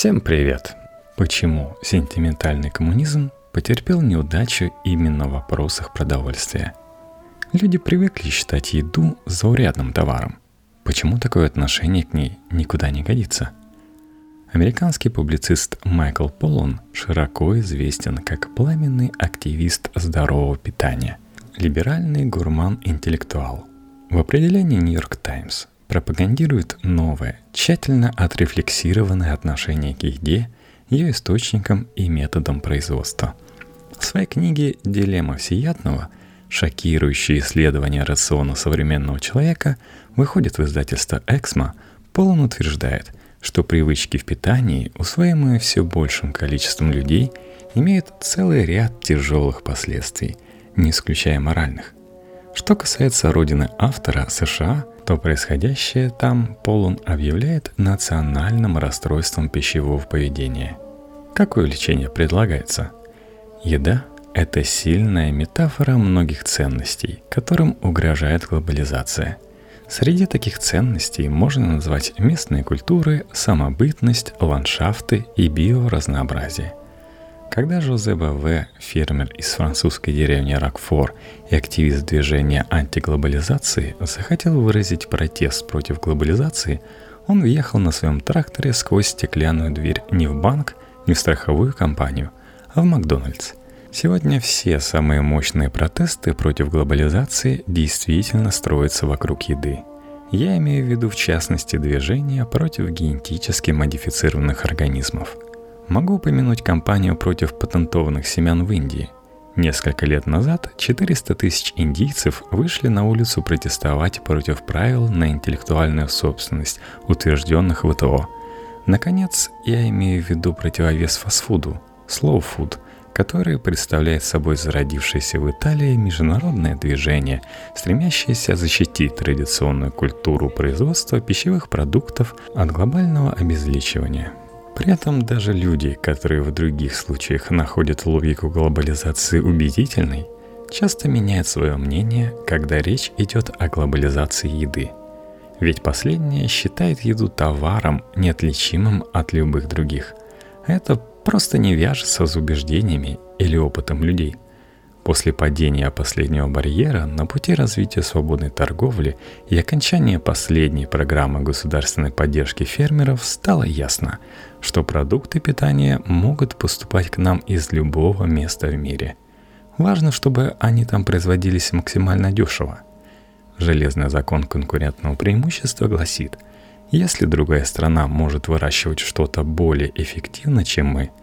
Всем привет! Почему сентиментальный коммунизм потерпел неудачу именно в вопросах продовольствия? Люди привыкли считать еду заурядным товаром. Почему такое отношение к ней никуда не годится? Американский публицист Майкл Полон широко известен как пламенный активист здорового питания, либеральный гурман-интеллектуал. В определении «Нью-Йорк Таймс» пропагандирует новое, тщательно отрефлексированное отношение к еде, ее источникам и методам производства. В своей книге «Дилемма всеядного» шокирующее исследование рациона современного человека выходит в издательство «Эксмо», Полон утверждает, что привычки в питании, усвоимые все большим количеством людей, имеют целый ряд тяжелых последствий, не исключая моральных. Что касается родины автора США, то происходящее там Полун объявляет национальным расстройством пищевого поведения. Какое лечение предлагается? Еда – это сильная метафора многих ценностей, которым угрожает глобализация. Среди таких ценностей можно назвать местные культуры, самобытность, ландшафты и биоразнообразие. Когда Жозе Баве, фермер из французской деревни Рокфор и активист движения антиглобализации, захотел выразить протест против глобализации, он въехал на своем тракторе сквозь стеклянную дверь не в банк, не в страховую компанию, а в Макдональдс. Сегодня все самые мощные протесты против глобализации действительно строятся вокруг еды. Я имею в виду в частности движения против генетически модифицированных организмов – Могу упомянуть кампанию против патентованных семян в Индии. Несколько лет назад 400 тысяч индийцев вышли на улицу протестовать против правил на интеллектуальную собственность, утвержденных ВТО. Наконец, я имею в виду противовес фастфуду, slow food, который представляет собой зародившееся в Италии международное движение, стремящееся защитить традиционную культуру производства пищевых продуктов от глобального обезличивания – при этом даже люди, которые в других случаях находят логику глобализации убедительной, часто меняют свое мнение, когда речь идет о глобализации еды. Ведь последняя считает еду товаром, неотличимым от любых других. Это просто не вяжется с убеждениями или опытом людей – После падения последнего барьера на пути развития свободной торговли и окончания последней программы государственной поддержки фермеров стало ясно, что продукты питания могут поступать к нам из любого места в мире. Важно, чтобы они там производились максимально дешево. Железный закон конкурентного преимущества гласит, если другая страна может выращивать что-то более эффективно, чем мы –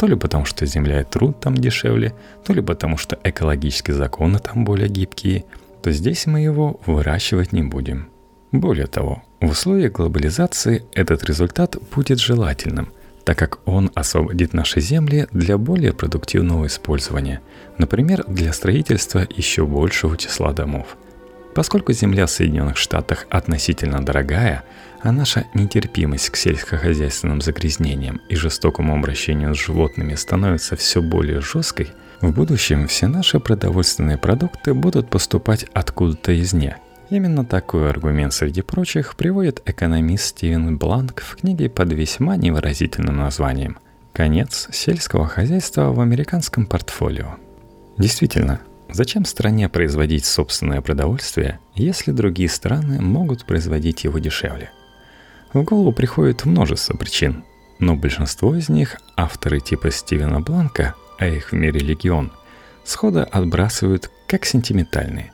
то ли потому, что земля и труд там дешевле, то ли потому, что экологические законы там более гибкие, то здесь мы его выращивать не будем. Более того, в условиях глобализации этот результат будет желательным, так как он освободит наши земли для более продуктивного использования, например, для строительства еще большего числа домов – Поскольку земля в Соединенных Штатах относительно дорогая, а наша нетерпимость к сельскохозяйственным загрязнениям и жестокому обращению с животными становится все более жесткой, в будущем все наши продовольственные продукты будут поступать откуда-то извне. Именно такой аргумент среди прочих приводит экономист Стивен Бланк в книге под весьма невыразительным названием «Конец сельского хозяйства в американском портфолио». Действительно, Зачем стране производить собственное продовольствие, если другие страны могут производить его дешевле? В голову приходит множество причин, но большинство из них авторы типа Стивена Бланка, а их в мире легион, схода отбрасывают как сентиментальные.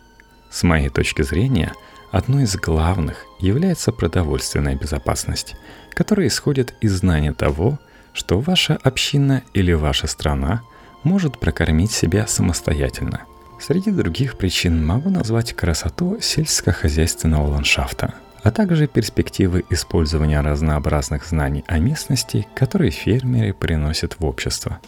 С моей точки зрения, одной из главных является продовольственная безопасность, которая исходит из знания того, что ваша община или ваша страна может прокормить себя самостоятельно – Среди других причин могу назвать красоту сельскохозяйственного ландшафта, а также перспективы использования разнообразных знаний о местности, которые фермеры приносят в общество.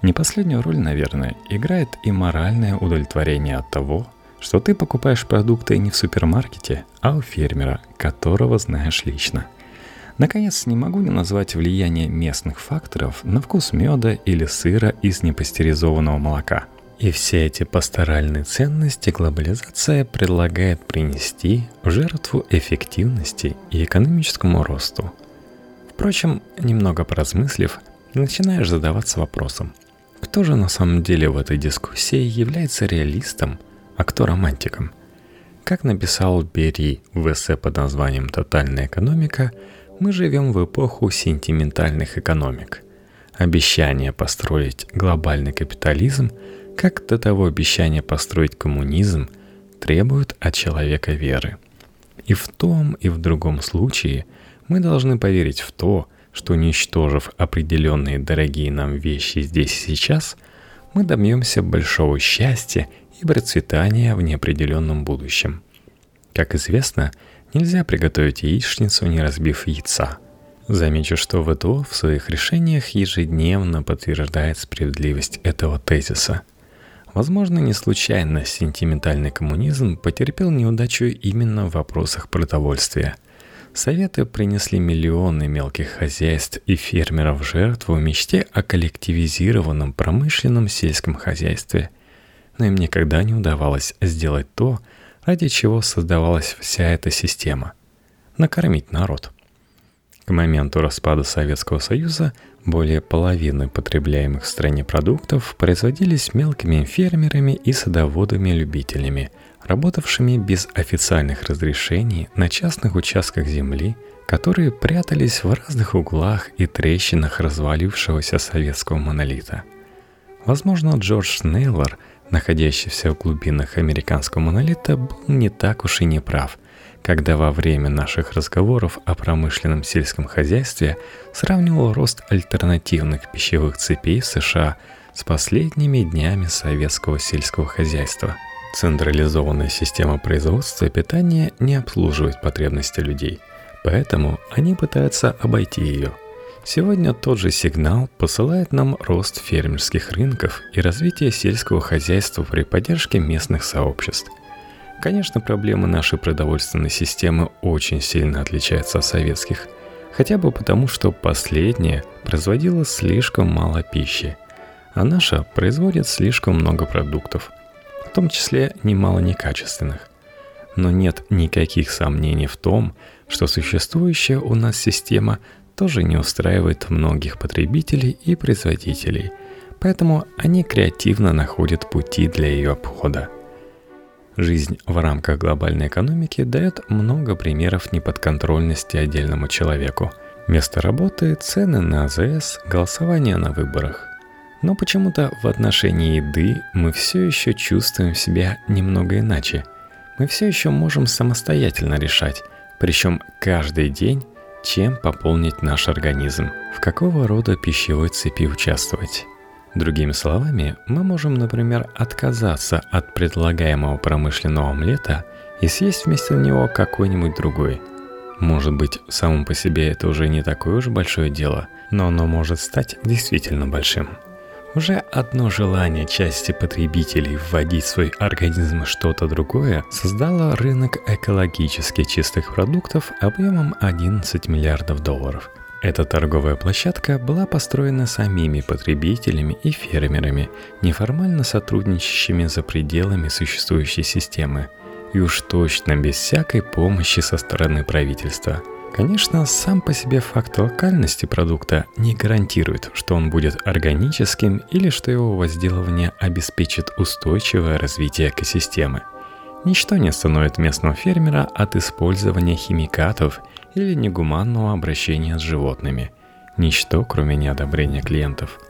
Не последнюю роль, наверное, играет и моральное удовлетворение от того, что ты покупаешь продукты не в супермаркете, а у фермера, которого знаешь лично. Наконец, не могу не назвать влияние местных факторов на вкус меда или сыра из непастеризованного молока – и все эти пасторальные ценности глобализация предлагает принести в жертву эффективности и экономическому росту. Впрочем, немного поразмыслив, начинаешь задаваться вопросом, кто же на самом деле в этой дискуссии является реалистом, а кто романтиком? Как написал Берри в эссе под названием «Тотальная экономика», мы живем в эпоху сентиментальных экономик. Обещание построить глобальный капитализм, как до того обещание построить коммунизм, требуют от человека веры. И в том, и в другом случае мы должны поверить в то, что уничтожив определенные дорогие нам вещи здесь и сейчас, мы добьемся большого счастья и процветания в неопределенном будущем. Как известно, нельзя приготовить яичницу, не разбив яйца. Замечу, что ВТО в своих решениях ежедневно подтверждает справедливость этого тезиса. Возможно, не случайно сентиментальный коммунизм потерпел неудачу именно в вопросах продовольствия – Советы принесли миллионы мелких хозяйств и фермеров в жертву мечте о коллективизированном промышленном сельском хозяйстве. Но им никогда не удавалось сделать то, ради чего создавалась вся эта система – накормить народ. К моменту распада Советского Союза более половины потребляемых в стране продуктов производились мелкими фермерами и садоводами-любителями – работавшими без официальных разрешений на частных участках земли, которые прятались в разных углах и трещинах развалившегося советского монолита. Возможно, Джордж Нейлор, находящийся в глубинах американского монолита, был не так уж и не прав, когда во время наших разговоров о промышленном сельском хозяйстве сравнивал рост альтернативных пищевых цепей США с последними днями советского сельского хозяйства – Централизованная система производства питания не обслуживает потребности людей, поэтому они пытаются обойти ее. Сегодня тот же сигнал посылает нам рост фермерских рынков и развитие сельского хозяйства при поддержке местных сообществ. Конечно, проблемы нашей продовольственной системы очень сильно отличаются от советских, хотя бы потому, что последняя производила слишком мало пищи, а наша производит слишком много продуктов – том числе немало некачественных. Но нет никаких сомнений в том, что существующая у нас система тоже не устраивает многих потребителей и производителей, поэтому они креативно находят пути для ее обхода. Жизнь в рамках глобальной экономики дает много примеров неподконтрольности отдельному человеку. Место работы, цены на АЗС, голосование на выборах. Но почему-то в отношении еды мы все еще чувствуем себя немного иначе. Мы все еще можем самостоятельно решать, причем каждый день, чем пополнить наш организм, в какого рода пищевой цепи участвовать. Другими словами, мы можем, например, отказаться от предлагаемого промышленного омлета и съесть вместо него какой-нибудь другой. Может быть, самому по себе это уже не такое уж большое дело, но оно может стать действительно большим. Уже одно желание части потребителей вводить в свой организм что-то другое создало рынок экологически чистых продуктов объемом 11 миллиардов долларов. Эта торговая площадка была построена самими потребителями и фермерами, неформально сотрудничающими за пределами существующей системы, и уж точно без всякой помощи со стороны правительства – Конечно, сам по себе факт локальности продукта не гарантирует, что он будет органическим или что его возделывание обеспечит устойчивое развитие экосистемы. Ничто не остановит местного фермера от использования химикатов или негуманного обращения с животными. Ничто, кроме неодобрения клиентов.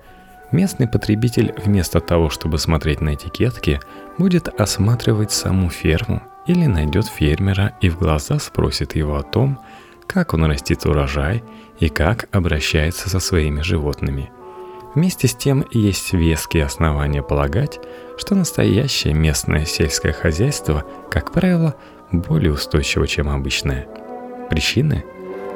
Местный потребитель вместо того, чтобы смотреть на этикетки, будет осматривать саму ферму или найдет фермера и в глаза спросит его о том, как он растит урожай и как обращается со своими животными. Вместе с тем есть веские основания полагать, что настоящее местное сельское хозяйство, как правило, более устойчиво, чем обычное. Причины?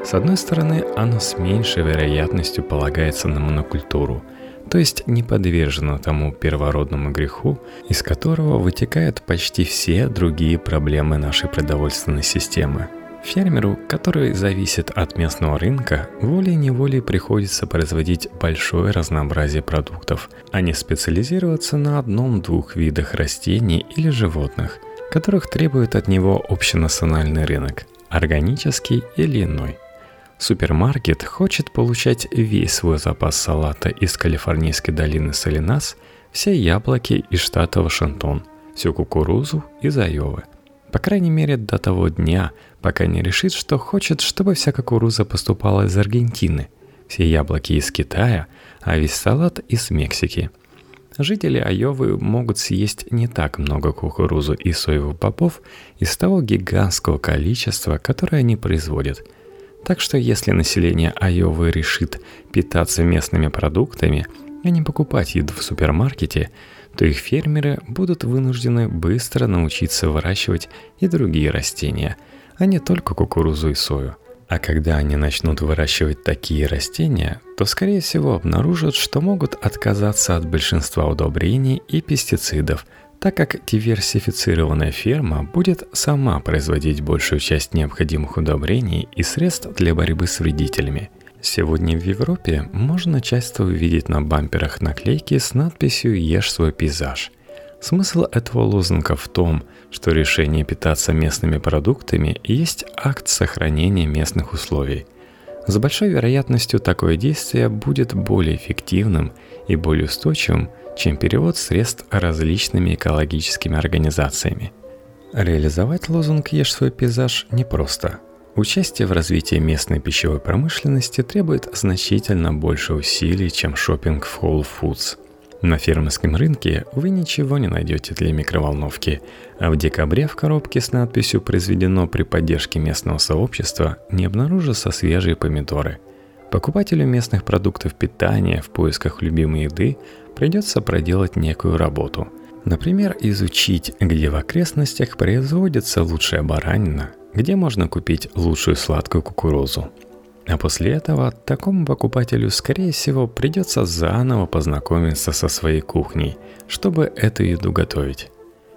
С одной стороны, оно с меньшей вероятностью полагается на монокультуру, то есть не подвержено тому первородному греху, из которого вытекают почти все другие проблемы нашей продовольственной системы – Фермеру, который зависит от местного рынка, волей-неволей приходится производить большое разнообразие продуктов, а не специализироваться на одном-двух видах растений или животных, которых требует от него общенациональный рынок, органический или иной. Супермаркет хочет получать весь свой запас салата из Калифорнийской долины Солинас, все яблоки из штата Вашингтон, всю кукурузу из Айовы. По крайней мере, до того дня, пока не решит, что хочет, чтобы вся кукуруза поступала из Аргентины, все яблоки из Китая, а весь салат из Мексики. Жители Айовы могут съесть не так много кукурузу и соевых бобов из того гигантского количества, которое они производят – так что если население Айовы решит питаться местными продуктами, а не покупать еду в супермаркете, то их фермеры будут вынуждены быстро научиться выращивать и другие растения, а не только кукурузу и сою. А когда они начнут выращивать такие растения, то скорее всего обнаружат, что могут отказаться от большинства удобрений и пестицидов – так как диверсифицированная ферма будет сама производить большую часть необходимых удобрений и средств для борьбы с вредителями. Сегодня в Европе можно часто увидеть на бамперах наклейки с надписью «Ешь свой пейзаж». Смысл этого лозунга в том, что решение питаться местными продуктами есть акт сохранения местных условий. С большой вероятностью такое действие будет более эффективным и более устойчивым, чем перевод средств различными экологическими организациями. Реализовать лозунг «Ешь свой пейзаж» непросто. Участие в развитии местной пищевой промышленности требует значительно больше усилий, чем шопинг в Whole Foods. На фермерском рынке вы ничего не найдете для микроволновки, а в декабре в коробке с надписью «Произведено при поддержке местного сообщества» не обнаружатся свежие помидоры. Покупателю местных продуктов питания в поисках любимой еды придется проделать некую работу. Например, изучить, где в окрестностях производится лучшая баранина, где можно купить лучшую сладкую кукурузу. А после этого такому покупателю, скорее всего, придется заново познакомиться со своей кухней, чтобы эту еду готовить.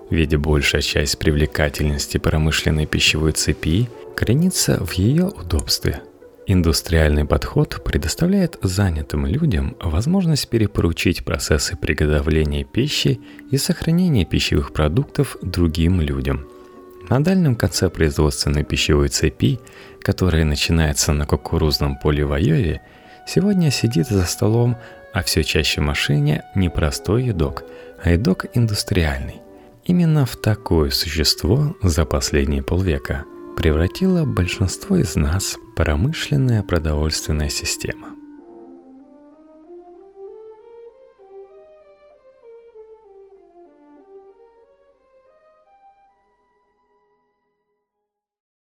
Ведь большая часть привлекательности промышленной пищевой цепи коренится в ее удобстве – Индустриальный подход предоставляет занятым людям возможность перепоручить процессы приготовления пищи и сохранения пищевых продуктов другим людям. На дальнем конце производственной пищевой цепи, которая начинается на кукурузном поле в Айове, сегодня сидит за столом, а все чаще в машине не простой едок, а едок индустриальный. Именно в такое существо за последние полвека – превратила большинство из нас промышленная продовольственная система.